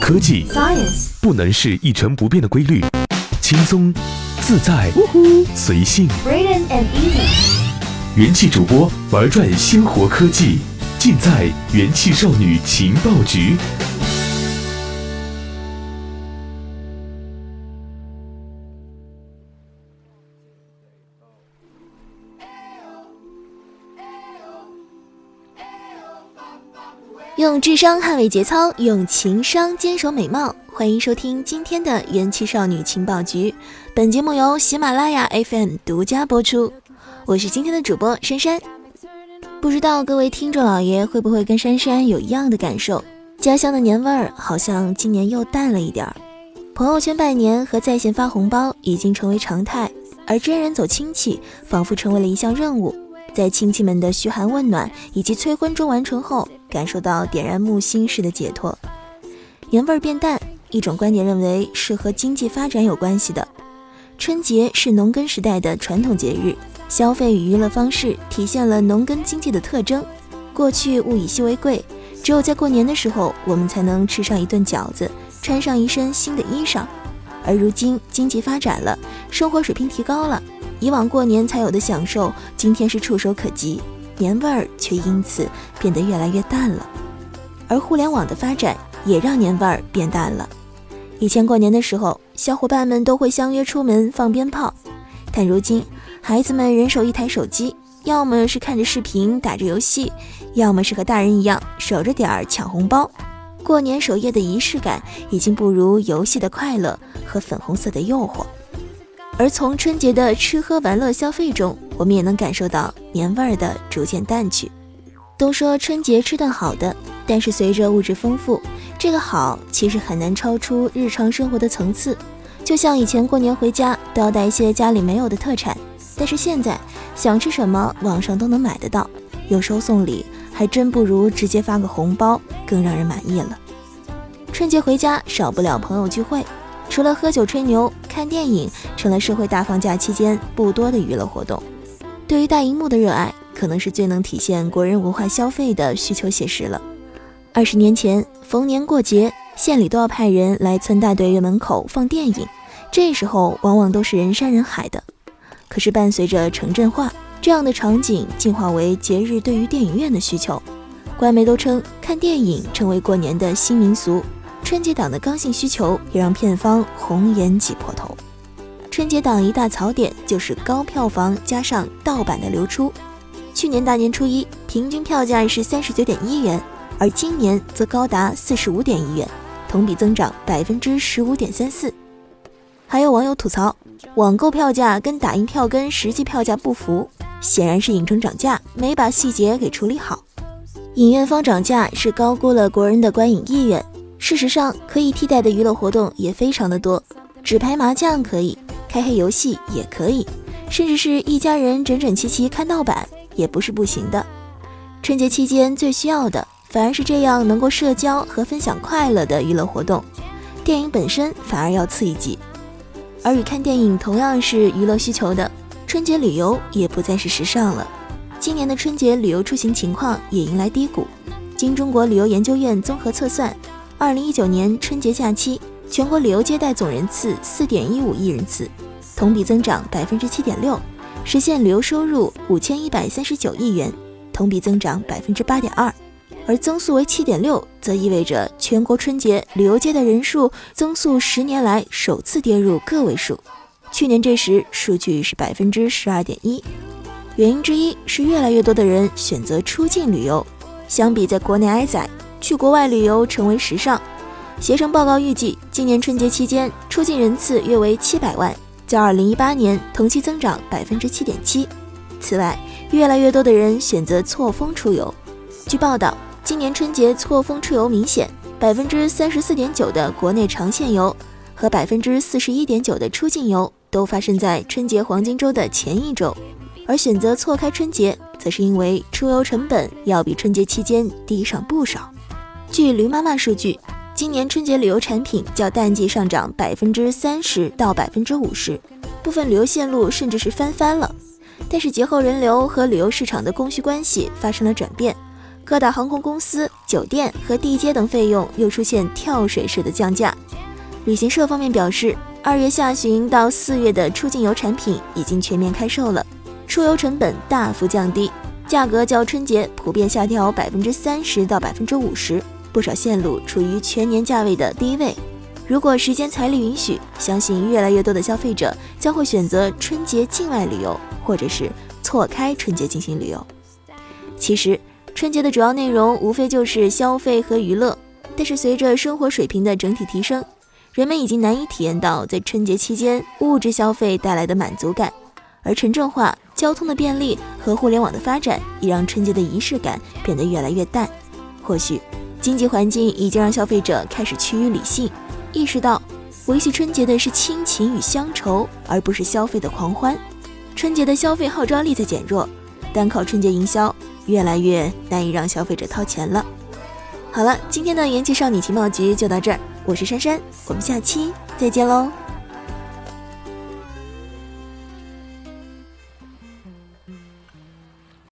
科技 Science 不能是一成不变的规律，轻松、自在、随性。Braden and Easy 元气主播玩转鲜活科技，尽在元气少女情报局。用智商捍卫节操，用情商坚守美貌。欢迎收听今天的元气少女情报局，本节目由喜马拉雅 FM 独家播出。我是今天的主播珊珊。不知道各位听众老爷会不会跟珊珊有一样的感受？家乡的年味儿好像今年又淡了一点儿。朋友圈拜年和在线发红包已经成为常态，而真人走亲戚仿佛成为了一项任务。在亲戚们的嘘寒问暖以及催婚中完成后，感受到点燃木星式的解脱。年味儿变淡，一种观点认为是和经济发展有关系的。春节是农耕时代的传统节日，消费与娱乐方式体现了农耕经济的特征。过去物以稀为贵，只有在过年的时候，我们才能吃上一顿饺子，穿上一身新的衣裳。而如今经济发展了，生活水平提高了。以往过年才有的享受，今天是触手可及，年味儿却因此变得越来越淡了。而互联网的发展也让年味儿变淡了。以前过年的时候，小伙伴们都会相约出门放鞭炮，但如今孩子们人手一台手机，要么是看着视频打着游戏，要么是和大人一样守着点儿抢红包。过年守夜的仪式感已经不如游戏的快乐和粉红色的诱惑。而从春节的吃喝玩乐消费中，我们也能感受到年味儿的逐渐淡去。都说春节吃顿好的，但是随着物质丰富，这个好其实很难超出日常生活的层次。就像以前过年回家都要带一些家里没有的特产，但是现在想吃什么网上都能买得到，有时候送礼还真不如直接发个红包更让人满意了。春节回家少不了朋友聚会。除了喝酒吹牛、看电影，成了社会大放假期间不多的娱乐活动。对于大荧幕的热爱，可能是最能体现国人文化消费的需求写实了。二十年前，逢年过节，县里都要派人来村大队院门口放电影，这时候往往都是人山人海的。可是伴随着城镇化，这样的场景进化为节日对于电影院的需求。官媒都称，看电影成为过年的新民俗。春节档的刚性需求也让片方红颜挤破头。春节档一大槽点就是高票房加上盗版的流出。去年大年初一平均票价是三十九点一元，而今年则高达四十五点一元，同比增长百分之十五点三四。还有网友吐槽，网购票价跟打印票根实际票价不符，显然是影城涨价没把细节给处理好。影院方涨价是高估了国人的观影意愿。事实上，可以替代的娱乐活动也非常的多，纸牌麻将可以，开黑游戏也可以，甚至是一家人整整齐齐看盗版也不是不行的。春节期间最需要的反而是这样能够社交和分享快乐的娱乐活动，电影本身反而要次一级。而与看电影同样是娱乐需求的春节旅游也不再是时尚了。今年的春节旅游出行情况也迎来低谷，经中国旅游研究院综合测算。二零一九年春节假期，全国旅游接待总人次四点一五亿人次，同比增长百分之七点六，实现旅游收入五千一百三十九亿元，同比增长百分之八点二。而增速为七点六，则意味着全国春节旅游接待人数增速十年来首次跌入个位数。去年这时数据是百分之十二点一。原因之一是越来越多的人选择出境旅游，相比在国内挨宰。去国外旅游成为时尚。携程报告预计，今年春节期间出境人次约为七百万，较二零一八年同期增长百分之七点七。此外，越来越多的人选择错峰出游。据报道，今年春节错峰出游明显，百分之三十四点九的国内长线游和百分之四十一点九的出境游都发生在春节黄金周的前一周。而选择错开春节，则是因为出游成本要比春节期间低上不少。据驴妈妈数据，今年春节旅游产品较淡季上涨百分之三十到百分之五十，部分旅游线路甚至是翻番了。但是节后人流和旅游市场的供需关系发生了转变，各大航空公司、酒店和地接等费用又出现跳水式的降价。旅行社方面表示，二月下旬到四月的出境游产品已经全面开售了，出游成本大幅降低，价格较春节普遍下调百分之三十到百分之五十，不少线路处于全年价位的低位。如果时间财力允许，相信越来越多的消费者将会选择春节境外旅游，或者是错开春节进行旅游。其实，春节的主要内容无非就是消费和娱乐，但是随着生活水平的整体提升，人们已经难以体验到在春节期间物质消费带来的满足感。而城镇化、交通的便利和互联网的发展，也让春节的仪式感变得越来越淡。或许，经济环境已经让消费者开始趋于理性。意识到维系春节的是亲情与乡愁，而不是消费的狂欢。春节的消费号召力在减弱，单靠春节营销越来越难以让消费者掏钱了。好了，今天的元气少女情报局就到这儿，我是珊珊，我们下期再见喽。